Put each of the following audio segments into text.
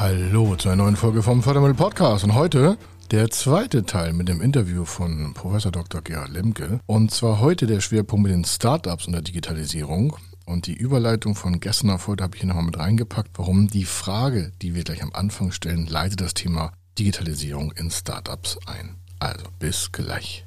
Hallo zu einer neuen Folge vom Fördermittel Podcast und heute der zweite Teil mit dem Interview von Professor Dr. Gerhard Lemke und zwar heute der Schwerpunkt mit den Startups und der Digitalisierung und die Überleitung von gestern auf heute habe ich hier nochmal mit reingepackt, warum die Frage, die wir gleich am Anfang stellen, leitet das Thema Digitalisierung in Startups ein. Also bis gleich.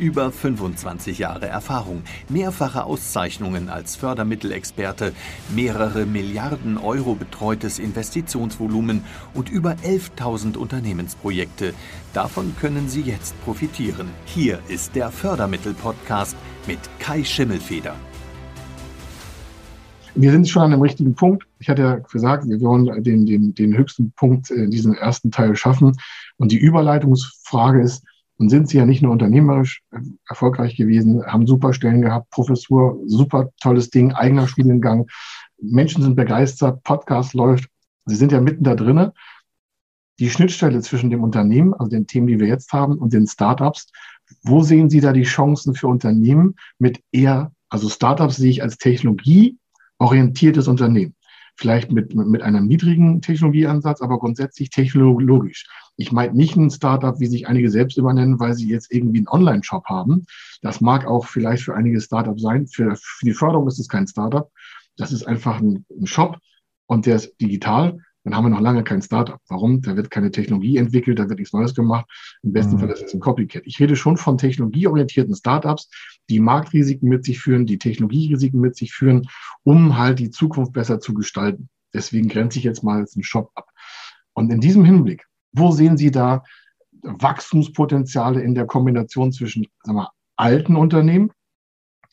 Über 25 Jahre Erfahrung, mehrfache Auszeichnungen als Fördermittelexperte, mehrere Milliarden Euro betreutes Investitionsvolumen und über 11.000 Unternehmensprojekte. Davon können Sie jetzt profitieren. Hier ist der Fördermittel-Podcast mit Kai Schimmelfeder. Wir sind schon an dem richtigen Punkt. Ich hatte ja gesagt, wir wollen den, den, den höchsten Punkt in diesem ersten Teil schaffen. Und die Überleitungsfrage ist, und sind sie ja nicht nur unternehmerisch äh, erfolgreich gewesen, haben super Stellen gehabt, Professur, super tolles Ding, eigener Studiengang. Menschen sind begeistert, Podcast läuft. Sie sind ja mitten da drinnen. Die Schnittstelle zwischen dem Unternehmen, also den Themen, die wir jetzt haben, und den Startups. Wo sehen Sie da die Chancen für Unternehmen mit eher, also Startups sehe ich als technologieorientiertes Unternehmen vielleicht mit, mit einem niedrigen Technologieansatz, aber grundsätzlich technologisch. Ich meine nicht ein Startup, wie sich einige selbst übernennen, weil sie jetzt irgendwie einen Online-Shop haben. Das mag auch vielleicht für einige Startups sein. Für, für die Förderung ist es kein Startup. Das ist einfach ein, ein Shop und der ist digital dann haben wir noch lange kein Startup. Warum? Da wird keine Technologie entwickelt, da wird nichts Neues gemacht. Im besten mhm. Fall ist es ein Copycat. Ich rede schon von technologieorientierten Startups, die Marktrisiken mit sich führen, die Technologierisiken mit sich führen, um halt die Zukunft besser zu gestalten. Deswegen grenze ich jetzt mal als einen Shop ab. Und in diesem Hinblick, wo sehen Sie da Wachstumspotenziale in der Kombination zwischen sagen wir, alten Unternehmen,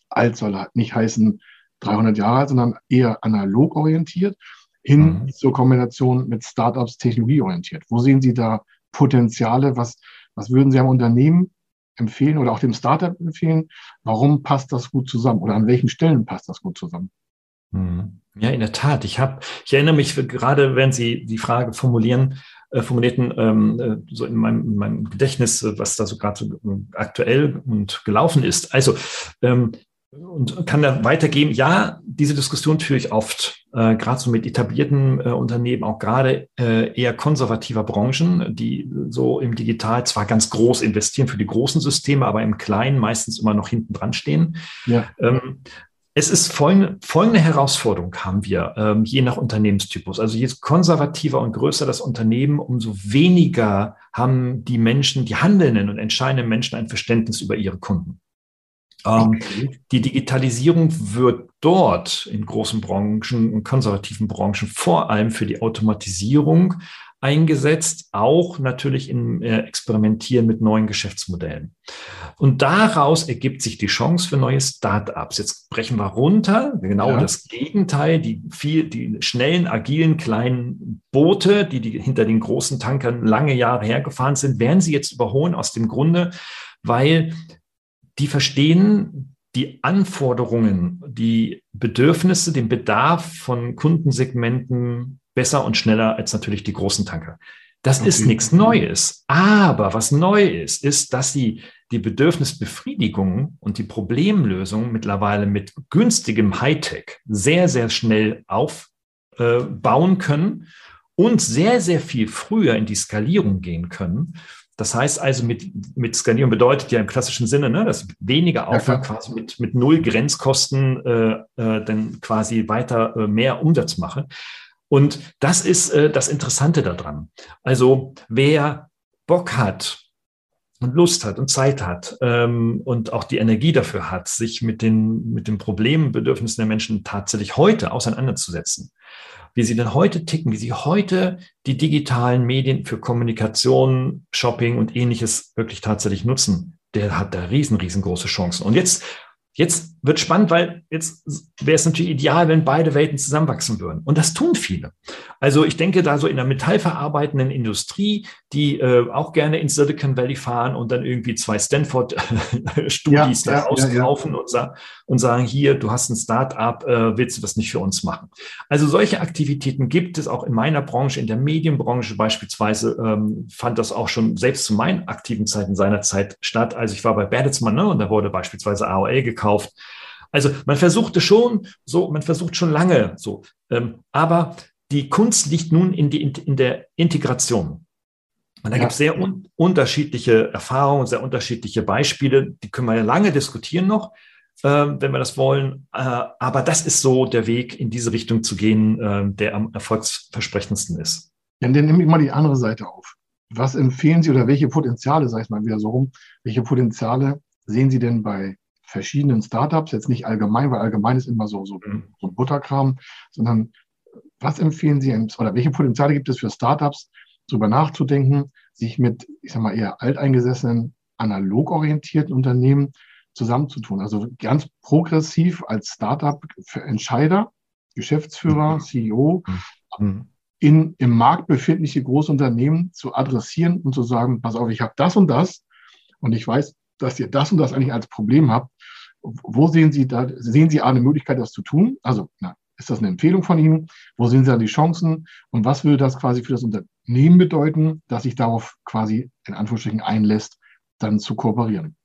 alt soll halt nicht heißen 300 Jahre alt, sondern eher analog orientiert hin mhm. zur Kombination mit Startups technologieorientiert? Wo sehen Sie da Potenziale? Was, was würden Sie am Unternehmen empfehlen oder auch dem Startup empfehlen? Warum passt das gut zusammen oder an welchen Stellen passt das gut zusammen? Mhm. Ja, in der Tat. Ich habe, ich erinnere mich gerade, wenn Sie die Frage formulieren, äh, formulierten, ähm, äh, so in meinem, in meinem Gedächtnis, äh, was da so gerade so äh, aktuell und gelaufen ist. Also ähm, und kann da weitergeben. Ja, diese Diskussion führe ich oft, äh, gerade so mit etablierten äh, Unternehmen, auch gerade äh, eher konservativer Branchen, die so im Digital zwar ganz groß investieren für die großen Systeme, aber im Kleinen meistens immer noch hinten dran stehen. Ja. Ähm, es ist folgende, folgende Herausforderung haben wir, ähm, je nach Unternehmenstypus. Also je konservativer und größer das Unternehmen, umso weniger haben die Menschen, die handelnden und entscheidenden Menschen ein Verständnis über ihre Kunden. Ähm, okay. Die Digitalisierung wird dort in großen Branchen und konservativen Branchen vor allem für die Automatisierung eingesetzt, auch natürlich im äh, Experimentieren mit neuen Geschäftsmodellen. Und daraus ergibt sich die Chance für neue Start-ups. Jetzt brechen wir runter, genau ja. das Gegenteil, die viel, die schnellen, agilen, kleinen Boote, die, die hinter den großen Tankern lange Jahre hergefahren sind, werden sie jetzt überholen aus dem Grunde, weil die verstehen die Anforderungen, die Bedürfnisse, den Bedarf von Kundensegmenten besser und schneller als natürlich die großen Tanker. Das okay. ist nichts Neues. Aber was neu ist, ist, dass sie die Bedürfnisbefriedigung und die Problemlösung mittlerweile mit günstigem Hightech sehr, sehr schnell aufbauen äh, können und sehr, sehr viel früher in die Skalierung gehen können das heißt also, mit, mit Skalierung bedeutet ja im klassischen Sinne, ne, dass weniger Aufwand ja, quasi mit, mit null Grenzkosten äh, äh, dann quasi weiter äh, mehr Umsatz mache. Und das ist äh, das Interessante daran. Also wer Bock hat und Lust hat und Zeit hat ähm, und auch die Energie dafür hat, sich mit den, mit den Problemen, Bedürfnissen der Menschen tatsächlich heute auseinanderzusetzen, wie sie denn heute ticken, wie sie heute die digitalen Medien für Kommunikation, Shopping und ähnliches wirklich tatsächlich nutzen, der hat da riesen, riesengroße Chancen. Und jetzt, jetzt wird spannend, weil jetzt wäre es natürlich ideal, wenn beide Welten zusammenwachsen würden. Und das tun viele. Also ich denke da so in der metallverarbeitenden Industrie, die äh, auch gerne ins Silicon Valley fahren und dann irgendwie zwei Stanford-Studis ja, da ja, auskaufen ja, Und, sa und, sagen, hier, du hast ein Start-up, äh, willst du das nicht für uns machen? Also solche Aktivitäten gibt es auch in meiner Branche, in der Medienbranche beispielsweise, ähm, fand das auch schon selbst zu meinen aktiven Zeiten seinerzeit statt. Also ich war bei Bertelsmann ne, und da wurde beispielsweise AOL gekauft. Also man versuchte schon so, man versucht schon lange so, ähm, aber die Kunst liegt nun in, die, in der Integration. Und da ja. gibt es sehr un unterschiedliche Erfahrungen, sehr unterschiedliche Beispiele. Die können wir ja lange diskutieren noch, äh, wenn wir das wollen. Äh, aber das ist so der Weg, in diese Richtung zu gehen, äh, der am erfolgsversprechendsten ist. Ja, dann nehme ich mal die andere Seite auf. Was empfehlen Sie oder welche Potenziale, sage ich mal wieder so rum, welche Potenziale sehen Sie denn bei verschiedenen Startups, jetzt nicht allgemein, weil allgemein ist immer so, so, mhm. so ein Butterkram, sondern was empfehlen Sie oder welche Potenziale gibt es für Startups, darüber nachzudenken, sich mit, ich sag mal, eher alteingesessenen, analog orientierten Unternehmen zusammenzutun? Also ganz progressiv als Startup für Entscheider, Geschäftsführer, mhm. CEO, mhm. in, im Markt befindliche Großunternehmen zu adressieren und zu sagen, pass auf, ich habe das und das und ich weiß, dass ihr das und das eigentlich als Problem habt. Wo sehen Sie da, sehen Sie eine Möglichkeit, das zu tun? Also, na, ist das eine Empfehlung von Ihnen? Wo sehen Sie da die Chancen? Und was würde das quasi für das Unternehmen bedeuten, dass sich darauf quasi in Anführungsstrichen einlässt, dann zu kooperieren?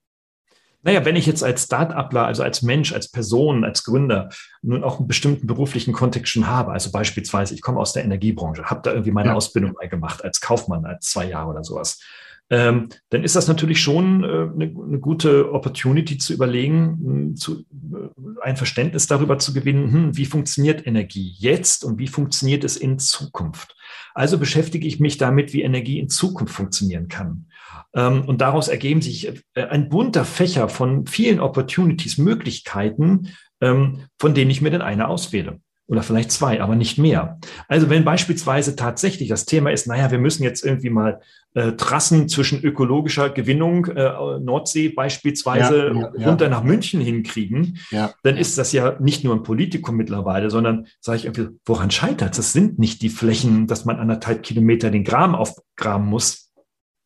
Naja, wenn ich jetzt als Start-upler, also als Mensch, als Person, als Gründer nun auch einen bestimmten beruflichen Kontext schon habe, also beispielsweise ich komme aus der Energiebranche, habe da irgendwie meine ja. Ausbildung gemacht als Kaufmann, als zwei Jahre oder sowas, ähm, dann ist das natürlich schon äh, eine, eine, gute Opportunity zu überlegen, hm, zu, äh, ein Verständnis darüber zu gewinnen, hm, wie funktioniert Energie jetzt und wie funktioniert es in Zukunft. Also beschäftige ich mich damit, wie Energie in Zukunft funktionieren kann. Ähm, und daraus ergeben sich äh, ein bunter Fächer von vielen Opportunities, Möglichkeiten, ähm, von denen ich mir dann eine auswähle oder vielleicht zwei, aber nicht mehr. Also wenn beispielsweise tatsächlich das Thema ist, naja, wir müssen jetzt irgendwie mal äh, Trassen zwischen ökologischer Gewinnung, äh, Nordsee beispielsweise, ja, ja, runter ja. nach München hinkriegen, dann ist das ja nicht nur ein Politikum mittlerweile, sondern sage ich irgendwie, woran scheitert es? Das sind nicht die Flächen, dass man anderthalb Kilometer den Graben aufgraben muss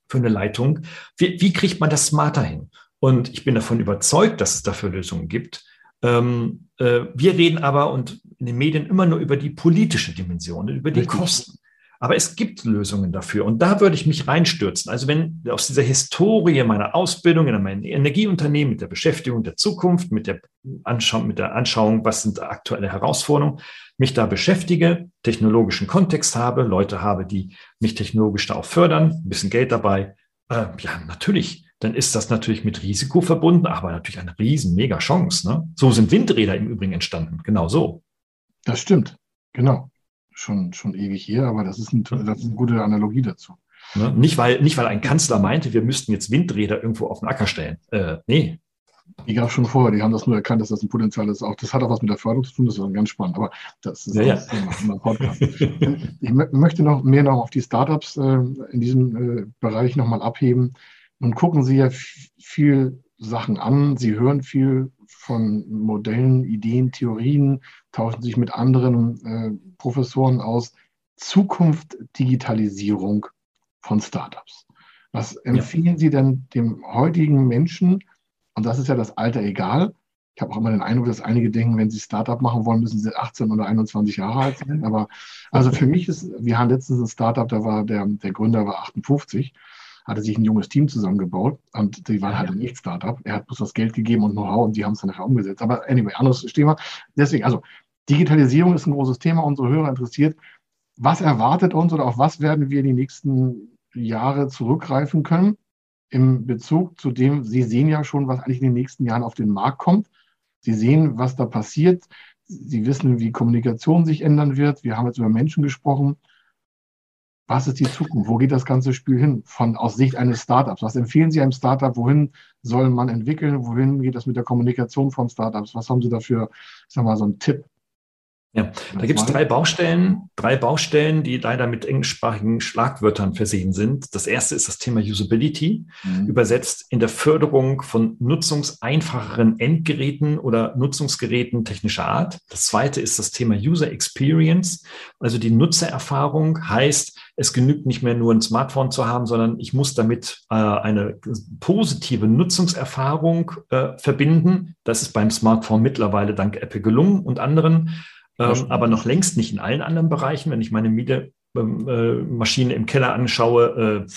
für eine Leitung. Wie, wie kriegt man das smarter hin? Und ich bin davon überzeugt, dass es dafür Lösungen gibt. Ähm, äh, wir reden aber und in den Medien immer nur über die politische Dimension, über die Richtig. Kosten. Aber es gibt Lösungen dafür. Und da würde ich mich reinstürzen. Also wenn aus dieser Historie meiner Ausbildung in meinem Energieunternehmen, mit der Beschäftigung der Zukunft, mit der, Anschau mit der Anschauung, was sind aktuelle Herausforderungen, mich da beschäftige, technologischen Kontext habe, Leute habe, die mich technologisch da auch fördern, ein bisschen Geld dabei, äh, ja, natürlich dann ist das natürlich mit Risiko verbunden, aber natürlich eine riesen, mega Chance. Ne? So sind Windräder im Übrigen entstanden, genau so. Das stimmt, genau. Schon, schon ewig hier, aber das ist, ein, das ist eine gute Analogie dazu. Ne? Nicht, weil, nicht, weil ein Kanzler meinte, wir müssten jetzt Windräder irgendwo auf den Acker stellen. Äh, nee. Die gab es schon vorher, die haben das nur erkannt, dass das ein Potenzial ist. Auch das hat auch was mit der Förderung zu tun, das ist ganz spannend, aber das ist ja, ja. Thema Podcast. ich möchte noch mehr noch auf die Startups äh, in diesem äh, Bereich nochmal abheben. Nun gucken Sie ja viel Sachen an, Sie hören viel von Modellen, Ideen, Theorien, tauschen sich mit anderen äh, Professoren aus. Zukunft Digitalisierung von Startups. Was empfehlen ja. Sie denn dem heutigen Menschen? Und das ist ja das Alter egal. Ich habe auch immer den Eindruck, dass einige denken, wenn sie Startup machen wollen, müssen sie 18 oder 21 Jahre alt sein. Aber also für mich ist, wir haben letztens ein Startup, da war der, der Gründer war 58 hatte sich ein junges Team zusammengebaut und die waren halt ein Nicht-Startup. Er hat bloß das Geld gegeben und Know-how und die haben es dann nachher umgesetzt. Aber anyway, anderes Thema. Deswegen, also Digitalisierung ist ein großes Thema, unsere Hörer interessiert. Was erwartet uns oder auf was werden wir die nächsten Jahre zurückgreifen können im Bezug zu dem, Sie sehen ja schon, was eigentlich in den nächsten Jahren auf den Markt kommt. Sie sehen, was da passiert. Sie wissen, wie Kommunikation sich ändern wird. Wir haben jetzt über Menschen gesprochen was ist die Zukunft? Wo geht das ganze Spiel hin? Von aus Sicht eines Startups. Was empfehlen Sie einem Startup? Wohin soll man entwickeln? Wohin geht das mit der Kommunikation von Startups? Was haben Sie dafür, ich sag mal, so einen Tipp? Ja, da gibt es drei Baustellen, drei Baustellen, die leider mit englischsprachigen Schlagwörtern versehen sind. Das erste ist das Thema Usability, mhm. übersetzt in der Förderung von nutzungseinfacheren Endgeräten oder Nutzungsgeräten technischer Art. Das zweite ist das Thema User Experience, also die Nutzererfahrung heißt, es genügt nicht mehr nur ein Smartphone zu haben, sondern ich muss damit äh, eine positive Nutzungserfahrung äh, verbinden. Das ist beim Smartphone mittlerweile dank Apple gelungen und anderen ähm, aber noch längst nicht in allen anderen Bereichen. Wenn ich meine Mietemaschine im Keller anschaue, äh,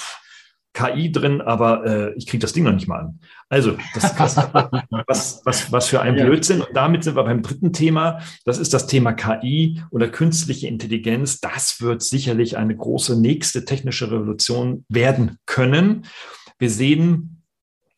KI drin, aber äh, ich kriege das Ding noch nicht mal an. Also, das, das, was, was, was für ein Blödsinn. Und damit sind wir beim dritten Thema. Das ist das Thema KI oder künstliche Intelligenz. Das wird sicherlich eine große nächste technische Revolution werden können. Wir sehen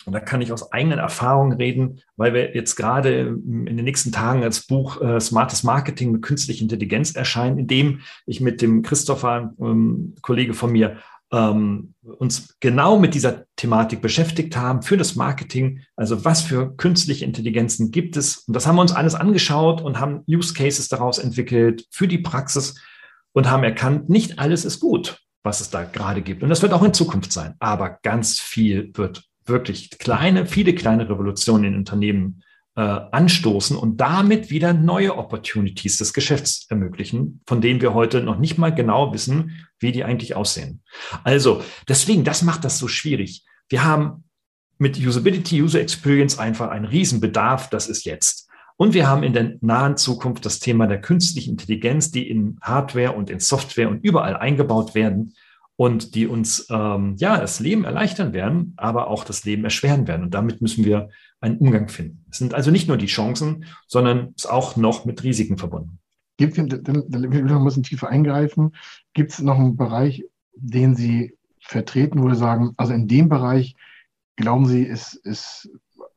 und da kann ich aus eigenen Erfahrungen reden, weil wir jetzt gerade in den nächsten Tagen als Buch äh, Smartes Marketing mit künstlicher Intelligenz erscheinen, in dem ich mit dem Christopher, ähm, Kollege von mir, ähm, uns genau mit dieser Thematik beschäftigt haben für das Marketing. Also was für künstliche Intelligenzen gibt es? Und das haben wir uns alles angeschaut und haben Use Cases daraus entwickelt für die Praxis und haben erkannt, nicht alles ist gut, was es da gerade gibt. Und das wird auch in Zukunft sein. Aber ganz viel wird wirklich kleine, viele kleine Revolutionen in Unternehmen äh, anstoßen und damit wieder neue Opportunities des Geschäfts ermöglichen, von denen wir heute noch nicht mal genau wissen, wie die eigentlich aussehen. Also deswegen, das macht das so schwierig. Wir haben mit Usability, User Experience einfach einen Riesenbedarf, das ist jetzt. Und wir haben in der nahen Zukunft das Thema der künstlichen Intelligenz, die in Hardware und in Software und überall eingebaut werden und die uns ähm, ja das Leben erleichtern werden, aber auch das Leben erschweren werden. Und damit müssen wir einen Umgang finden. Es sind also nicht nur die Chancen, sondern es ist auch noch mit Risiken verbunden. Gibt es, dann ein bisschen tiefer eingreifen, gibt es noch einen Bereich, den Sie vertreten, wo Sie sagen, also in dem Bereich glauben Sie, ist, ist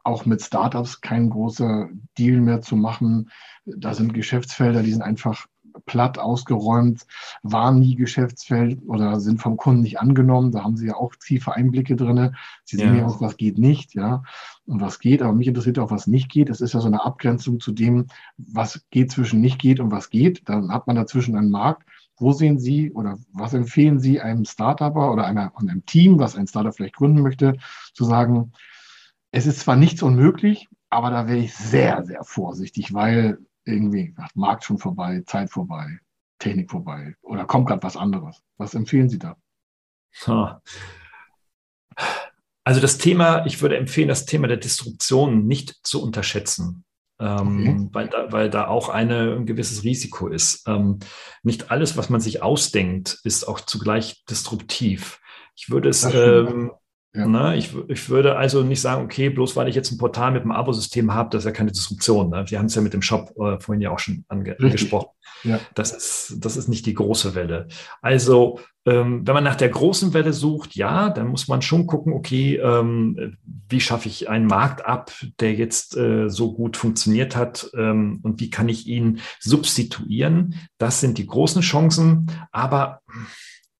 auch mit Startups kein großer Deal mehr zu machen. Da sind Geschäftsfelder, die sind einfach platt ausgeräumt, waren nie Geschäftsfeld oder sind vom Kunden nicht angenommen. Da haben Sie ja auch tiefe Einblicke drin. Sie sehen ja auch, was geht nicht, ja, und was geht. Aber mich interessiert auch, was nicht geht. Das ist ja so eine Abgrenzung zu dem, was geht zwischen nicht geht und was geht. Dann hat man dazwischen einen Markt. Wo sehen Sie oder was empfehlen Sie einem Startupper oder einer, einem Team, was ein Startup vielleicht gründen möchte, zu sagen, es ist zwar nichts unmöglich, aber da wäre ich sehr, sehr vorsichtig, weil irgendwie Markt schon vorbei, Zeit vorbei, Technik vorbei oder kommt gerade was anderes. Was empfehlen Sie da? Also das Thema, ich würde empfehlen, das Thema der Disruption nicht zu unterschätzen. Ähm, okay. weil, da, weil da auch eine, ein gewisses Risiko ist. Ähm, nicht alles, was man sich ausdenkt, ist auch zugleich disruptiv. Ich würde es, ähm, ja. Ne? Ich, ich würde also nicht sagen, okay, bloß weil ich jetzt ein Portal mit einem Abosystem habe, das ist ja keine Disruption. Ne? Wir haben es ja mit dem Shop äh, vorhin ja auch schon ange Richtig. angesprochen. Ja. Das, ist, das ist nicht die große Welle. Also, ähm, wenn man nach der großen Welle sucht, ja, dann muss man schon gucken, okay, ähm, wie schaffe ich einen Markt ab, der jetzt äh, so gut funktioniert hat ähm, und wie kann ich ihn substituieren? Das sind die großen Chancen. Aber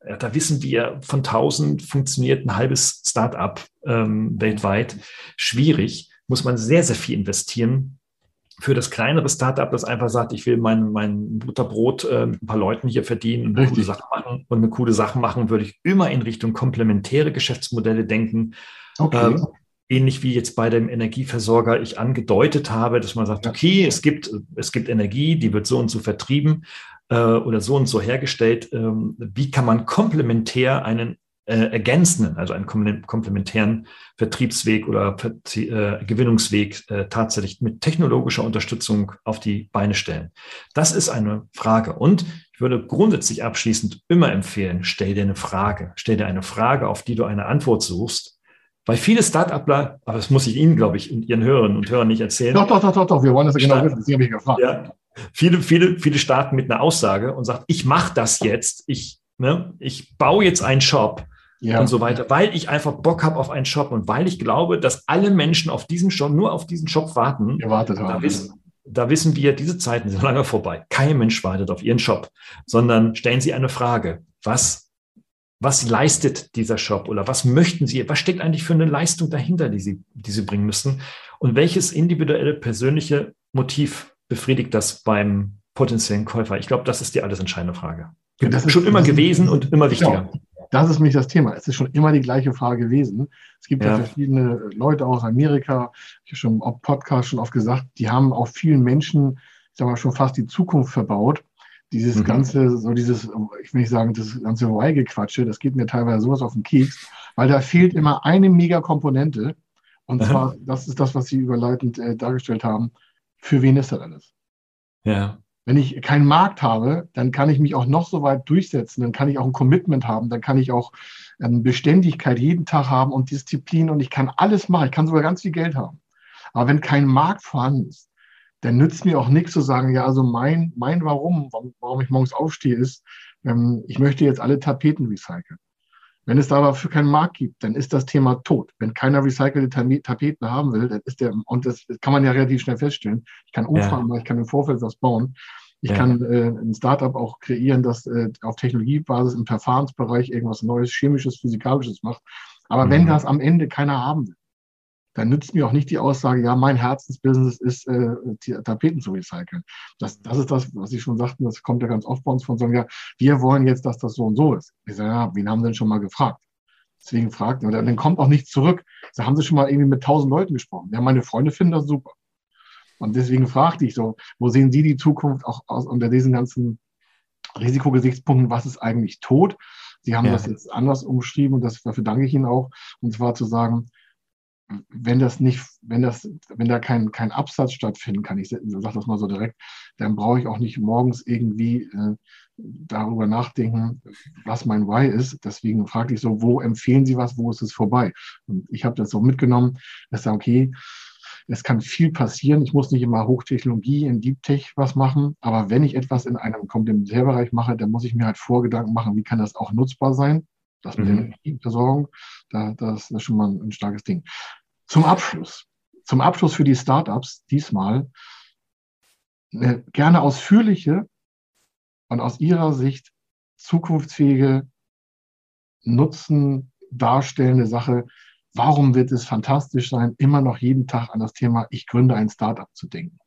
ja, da wissen wir, von 1000 funktioniert ein halbes Startup ähm, weltweit. Schwierig, muss man sehr, sehr viel investieren. Für das kleinere Startup, das einfach sagt, ich will mein, mein Butterbrot äh, mit ein paar Leuten hier verdienen und eine, coole Sache machen, und eine coole Sache machen, würde ich immer in Richtung komplementäre Geschäftsmodelle denken. Okay. Ähm, ähnlich wie jetzt bei dem Energieversorger ich angedeutet habe, dass man sagt, okay, es gibt, es gibt Energie, die wird so und so vertrieben, oder so und so hergestellt. Ähm, wie kann man komplementär einen äh, ergänzenden, also einen komplementären Vertriebsweg oder äh, Gewinnungsweg äh, tatsächlich mit technologischer Unterstützung auf die Beine stellen? Das ist eine Frage. Und ich würde grundsätzlich abschließend immer empfehlen, stell dir eine Frage. Stell dir eine Frage, auf die du eine Antwort suchst. Weil viele Start-upler, aber das muss ich Ihnen, glaube ich, und Ihren Hörerinnen und Hörern nicht erzählen. Doch, doch, doch, doch, doch. wir wollen das ja genau wissen. Sie haben mich gefragt. Ja, Viele, viele, viele starten mit einer Aussage und sagen, ich mache das jetzt, ich, ne, ich baue jetzt einen Shop ja. und so weiter, weil ich einfach Bock habe auf einen Shop und weil ich glaube, dass alle Menschen auf diesen Shop, nur auf diesen Shop warten. Gewartet haben. Da wissen, da wissen wir, diese Zeiten sind lange vorbei. Kein Mensch wartet auf ihren Shop, sondern stellen Sie eine Frage. Was, was leistet dieser Shop oder was möchten Sie, was steckt eigentlich für eine Leistung dahinter, die Sie, die Sie bringen müssen? Und welches individuelle persönliche Motiv befriedigt das beim potenziellen Käufer? Ich glaube, das ist die alles entscheidende Frage. Ja, das ist schon immer gewesen und immer wichtiger. Ja, das ist nämlich das Thema. Es ist schon immer die gleiche Frage gewesen. Es gibt ja, ja verschiedene Leute aus Amerika, ich habe schon auf Podcast schon oft gesagt, die haben auch vielen Menschen, ich sag mal, schon fast die Zukunft verbaut. Dieses mhm. ganze, so dieses, ich will nicht sagen, das ganze Hawaii-Gequatsche, das geht mir teilweise sowas auf den Keks, weil da fehlt immer eine Mega-Komponente. Und zwar, das ist das, was Sie überleitend äh, dargestellt haben. Für wen ist das alles? Ja. Wenn ich keinen Markt habe, dann kann ich mich auch noch so weit durchsetzen, dann kann ich auch ein Commitment haben, dann kann ich auch ähm, Beständigkeit jeden Tag haben und Disziplin und ich kann alles machen, ich kann sogar ganz viel Geld haben. Aber wenn kein Markt vorhanden ist, dann nützt mir auch nichts zu sagen, ja, also mein, mein Warum, warum ich morgens aufstehe, ist, ähm, ich möchte jetzt alle Tapeten recyceln. Wenn es da aber für keinen Markt gibt, dann ist das Thema tot. Wenn keiner recycelte Tapeten haben will, dann ist der, und das kann man ja relativ schnell feststellen. Ich kann Umfragen ja. machen, ich kann im Vorfeld was bauen. Ich ja. kann äh, ein Startup auch kreieren, das äh, auf Technologiebasis im Verfahrensbereich irgendwas Neues, Chemisches, Physikalisches macht. Aber mhm. wenn das am Ende keiner haben will, dann nützt mir auch nicht die Aussage, ja, mein Herzensbusiness ist, äh, Tapeten zu recyceln. Das, das ist das, was Sie schon sagten, das kommt ja ganz oft bei uns von sagen, ja, wir wollen jetzt, dass das so und so ist. Ich sage, ja, wen haben Sie denn schon mal gefragt? Deswegen fragt, und dann kommt auch nichts zurück. Da haben Sie schon mal irgendwie mit tausend Leuten gesprochen. Ja, meine Freunde finden das super. Und deswegen fragte ich so, wo sehen Sie die Zukunft auch aus, unter diesen ganzen Risikogesichtspunkten, was ist eigentlich tot? Sie haben ja. das jetzt anders umschrieben und das, dafür danke ich Ihnen auch. Und zwar zu sagen, wenn das nicht, wenn das, wenn da kein, kein Absatz stattfinden kann, ich sage das mal so direkt, dann brauche ich auch nicht morgens irgendwie äh, darüber nachdenken, was mein Why ist. Deswegen frage ich so, wo empfehlen Sie was, wo ist es vorbei? Und ich habe das so mitgenommen, dass da, okay, es kann viel passieren. Ich muss nicht immer Hochtechnologie in Deep Tech was machen, aber wenn ich etwas in einem Komplementärbereich mache, dann muss ich mir halt Vorgedanken machen, wie kann das auch nutzbar sein? Das mit mhm. der Energieversorgung, da, das ist schon mal ein, ein starkes Ding. Zum Abschluss. Zum Abschluss für die Startups diesmal eine gerne ausführliche und aus Ihrer Sicht zukunftsfähige Nutzen darstellende Sache. Warum wird es fantastisch sein, immer noch jeden Tag an das Thema Ich gründe ein Startup zu denken?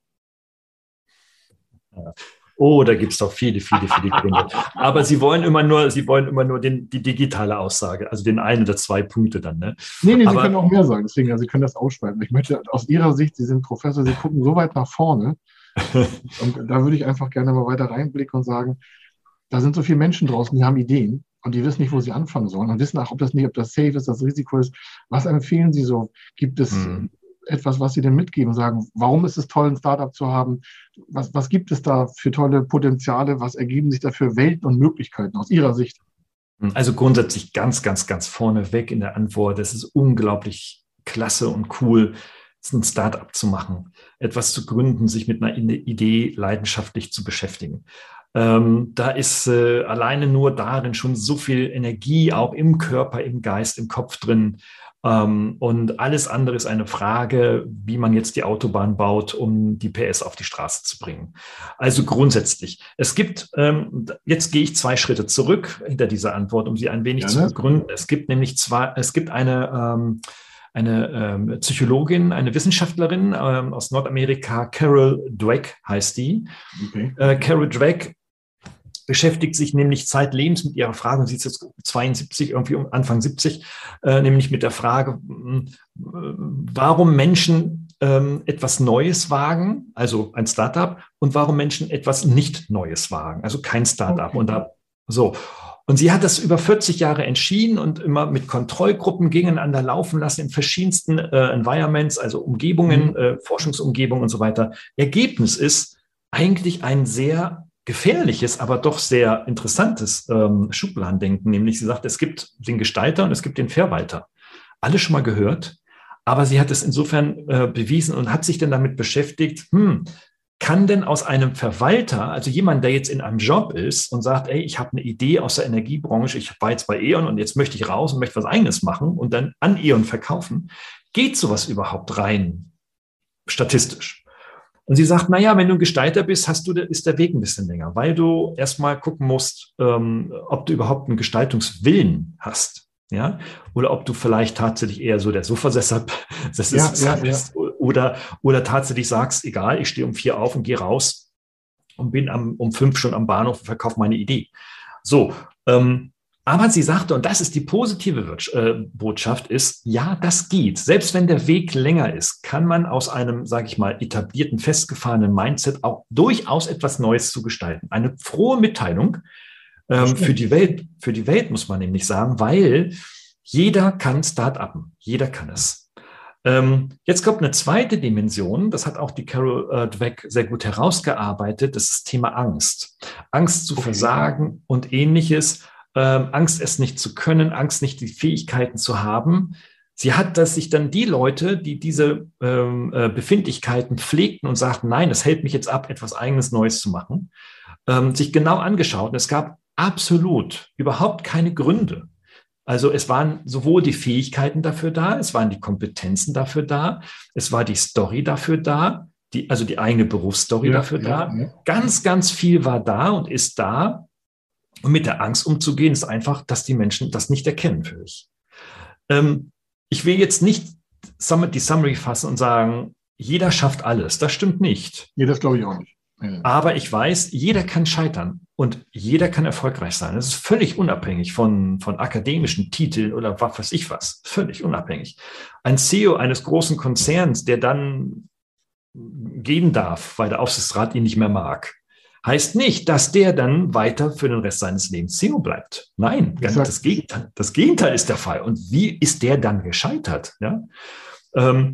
Oh, da gibt es doch viele, viele, viele Gründe. Aber Sie wollen immer nur, Sie wollen immer nur den, die digitale Aussage, also den einen oder zwei Punkte dann. Ne? Nee, nee, Aber, Sie können auch mehr sagen, deswegen, also Sie können das ausschreiben. Ich möchte aus Ihrer Sicht, Sie sind Professor, Sie gucken so weit nach vorne. und da würde ich einfach gerne mal weiter reinblicken und sagen, da sind so viele Menschen draußen, die haben Ideen und die wissen nicht, wo sie anfangen sollen und wissen auch, ob das nicht, ob das safe ist, das Risiko ist. Was empfehlen Sie so? Gibt es hm etwas, was Sie denn mitgeben? Sagen, warum ist es toll, ein Startup zu haben? Was, was gibt es da für tolle Potenziale? Was ergeben sich da für Welten und Möglichkeiten aus Ihrer Sicht? Also grundsätzlich ganz, ganz, ganz vorneweg in der Antwort. Es ist unglaublich klasse und cool, ein Startup zu machen, etwas zu gründen, sich mit einer Idee leidenschaftlich zu beschäftigen. Ähm, da ist äh, alleine nur darin schon so viel Energie auch im Körper, im Geist, im Kopf drin. Ähm, und alles andere ist eine Frage, wie man jetzt die Autobahn baut, um die PS auf die Straße zu bringen. Also grundsätzlich, es gibt, ähm, jetzt gehe ich zwei Schritte zurück hinter dieser Antwort, um sie ein wenig Gerne. zu begründen. Es gibt nämlich zwei, es gibt eine, ähm, eine Psychologin, eine Wissenschaftlerin aus Nordamerika, Carol Dweck heißt die. Okay. Äh, Carol Dweck beschäftigt sich nämlich zeitlebens mit ihrer Frage, und sie ist jetzt 72, irgendwie Anfang 70, äh, nämlich mit der Frage, hm, warum Menschen ähm, etwas Neues wagen, also ein Startup, und warum Menschen etwas nicht Neues wagen, also kein Startup. Okay. Und da so. Und sie hat das über 40 Jahre entschieden und immer mit Kontrollgruppen gegeneinander laufen lassen in verschiedensten äh, Environments, also Umgebungen, mhm. äh, Forschungsumgebungen und so weiter. Ergebnis ist eigentlich ein sehr gefährliches, aber doch sehr interessantes ähm, Schubladendenken, nämlich sie sagt, es gibt den Gestalter und es gibt den Verwalter. Alle schon mal gehört, aber sie hat es insofern äh, bewiesen und hat sich dann damit beschäftigt, hm, kann denn aus einem Verwalter, also jemand, der jetzt in einem Job ist und sagt, ey, ich habe eine Idee aus der Energiebranche, ich war jetzt bei E.ON und jetzt möchte ich raus und möchte was eigenes machen und dann an E.ON verkaufen, geht sowas überhaupt rein statistisch? Und sie sagt, naja, wenn du ein Gestalter bist, hast du, ist der Weg ein bisschen länger, weil du erstmal gucken musst, ähm, ob du überhaupt einen Gestaltungswillen hast. Ja, oder ob du vielleicht tatsächlich eher so der Sofasesser ja, ja, ja. bist oder, oder tatsächlich sagst, egal, ich stehe um vier auf und gehe raus und bin am, um fünf schon am Bahnhof und verkaufe meine Idee. So, ähm, aber sie sagte, und das ist die positive Wirtschaft, äh, Botschaft, ist, ja, das geht. Selbst wenn der Weg länger ist, kann man aus einem, sage ich mal, etablierten, festgefahrenen Mindset auch durchaus etwas Neues zu gestalten. Eine frohe Mitteilung ähm, für die Welt, für die Welt muss man nämlich sagen, weil jeder kann Start-upen. Jeder kann es. Ähm, jetzt kommt eine zweite Dimension, das hat auch die Carol äh, Dweck sehr gut herausgearbeitet, das ist das Thema Angst. Angst zu okay. versagen und ähnliches ähm, Angst, es nicht zu können, Angst, nicht die Fähigkeiten zu haben. Sie hat, dass sich dann die Leute, die diese ähm, äh, Befindlichkeiten pflegten und sagten, nein, es hält mich jetzt ab, etwas eigenes Neues zu machen, ähm, sich genau angeschaut. Und es gab absolut überhaupt keine Gründe. Also es waren sowohl die Fähigkeiten dafür da, es waren die Kompetenzen dafür da, es war die Story dafür da, die, also die eigene Berufsstory ja, dafür ja, da. Ja. Ganz, ganz viel war da und ist da. Und mit der Angst umzugehen, ist einfach, dass die Menschen das nicht erkennen für sich. Ähm, ich will jetzt nicht die Summary fassen und sagen, jeder schafft alles. Das stimmt nicht. Nee, das glaube ich auch nicht. Aber ich weiß, jeder kann scheitern und jeder kann erfolgreich sein. Das ist völlig unabhängig von, von akademischen Titeln oder was weiß ich was. Völlig unabhängig. Ein CEO eines großen Konzerns, der dann gehen darf, weil der Aufsichtsrat ihn nicht mehr mag, heißt nicht, dass der dann weiter für den Rest seines Lebens CEO bleibt. Nein, das Gegenteil, das Gegenteil ist der Fall. Und wie ist der dann gescheitert? Ja? Ähm,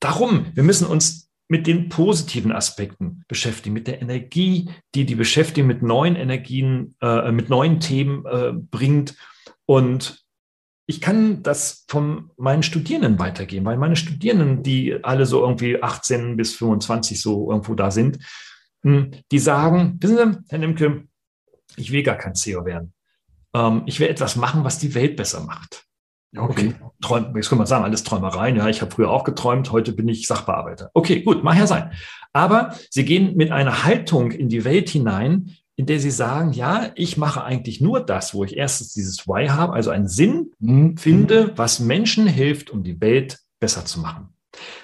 darum, wir müssen uns mit den positiven Aspekten beschäftigen, mit der Energie, die die Beschäftigung mit neuen Energien, äh, mit neuen Themen äh, bringt. Und ich kann das von meinen Studierenden weitergeben, weil meine Studierenden, die alle so irgendwie 18 bis 25 so irgendwo da sind, die sagen, wissen Sie, Herr Nimke, ich will gar kein CEO werden. Ähm, ich will etwas machen, was die Welt besser macht. Okay, Träum, jetzt kann man sagen, alles Träumereien. Ja, ich habe früher auch geträumt, heute bin ich Sachbearbeiter. Okay, gut, mag ja sein. Aber sie gehen mit einer Haltung in die Welt hinein, in der sie sagen, ja, ich mache eigentlich nur das, wo ich erstens dieses Why habe, also einen Sinn mhm. finde, was Menschen hilft, um die Welt besser zu machen.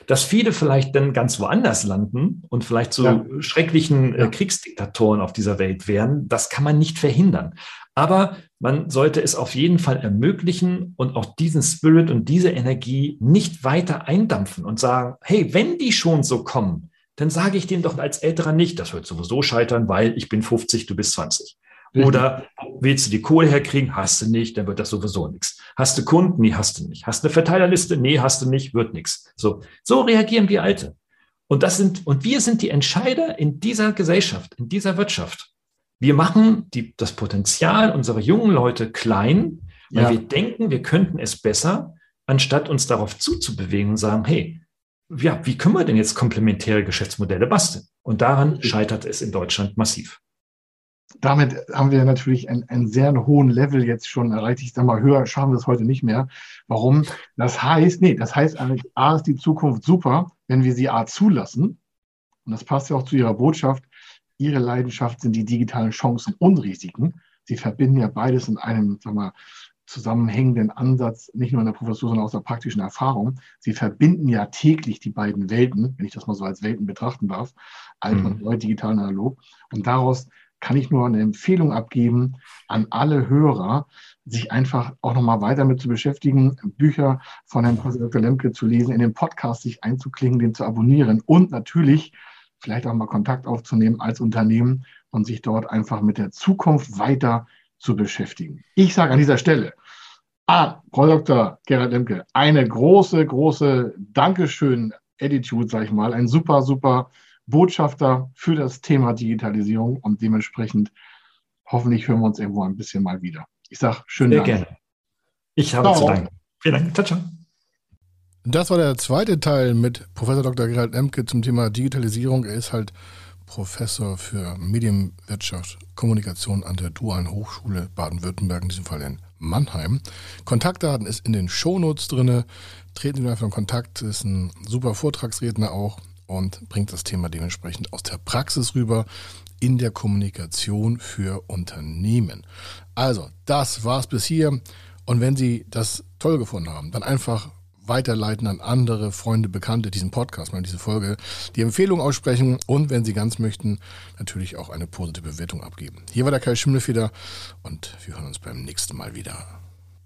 Dass viele vielleicht dann ganz woanders landen und vielleicht zu ja. schrecklichen äh, Kriegsdiktatoren auf dieser Welt werden, das kann man nicht verhindern. Aber man sollte es auf jeden Fall ermöglichen und auch diesen Spirit und diese Energie nicht weiter eindampfen und sagen, hey, wenn die schon so kommen, dann sage ich denen doch als Älterer nicht, das wird sowieso scheitern, weil ich bin 50, du bist 20. Oder willst du die Kohle herkriegen? Hast du nicht, dann wird das sowieso nichts. Hast du Kunden? Nee, hast du nicht. Hast du eine Verteilerliste? Nee, hast du nicht, wird nichts. So, so reagieren wir Alte. Und das sind, und wir sind die Entscheider in dieser Gesellschaft, in dieser Wirtschaft. Wir machen die, das Potenzial unserer jungen Leute klein, weil ja. wir denken, wir könnten es besser, anstatt uns darauf zuzubewegen und sagen, hey, ja, wie können wir denn jetzt komplementäre Geschäftsmodelle basteln? Und daran scheitert es in Deutschland massiv damit haben wir natürlich einen, einen sehr hohen Level jetzt schon erreicht. Ich sage mal, höher schaffen wir es heute nicht mehr. Warum? Das heißt, nee, das heißt eigentlich, A ist die Zukunft super, wenn wir sie A zulassen. Und das passt ja auch zu Ihrer Botschaft. Ihre Leidenschaft sind die digitalen Chancen und Risiken. Sie verbinden ja beides in einem, sag mal, zusammenhängenden Ansatz, nicht nur in der Professur, sondern auch aus der praktischen Erfahrung. Sie verbinden ja täglich die beiden Welten, wenn ich das mal so als Welten betrachten darf, alt mhm. und neu, digital und analog. Und daraus kann ich nur eine Empfehlung abgeben an alle Hörer, sich einfach auch nochmal weiter mit zu beschäftigen, Bücher von Herrn Professor Dr. Lemke zu lesen, in den Podcast sich einzuklingen, den zu abonnieren und natürlich vielleicht auch mal Kontakt aufzunehmen als Unternehmen und sich dort einfach mit der Zukunft weiter zu beschäftigen. Ich sage an dieser Stelle, ah, Frau Dr. Gerhard Lemke, eine große, große Dankeschön-Attitude, sage ich mal, ein super, super Botschafter für das Thema Digitalisierung und dementsprechend hoffentlich hören wir uns irgendwo ein bisschen mal wieder. Ich sage schönen Sehr Dank. gerne. Ich habe ciao. zu danken. Vielen Dank. Ciao, ciao. Das war der zweite Teil mit Professor Dr. Gerald Emke zum Thema Digitalisierung. Er ist halt Professor für Medienwirtschaft, Kommunikation an der Dualen Hochschule Baden-Württemberg, in diesem Fall in Mannheim. Kontaktdaten ist in den Shownotes drin. Treten Sie einfach in Kontakt, ist ein super Vortragsredner auch und bringt das Thema dementsprechend aus der Praxis rüber in der Kommunikation für Unternehmen. Also, das war's bis hier. Und wenn Sie das toll gefunden haben, dann einfach weiterleiten an andere Freunde, Bekannte diesen Podcast, mal diese Folge, die Empfehlung aussprechen und wenn Sie ganz möchten, natürlich auch eine positive Bewertung abgeben. Hier war der Kai Schimmelfeder und wir hören uns beim nächsten Mal wieder.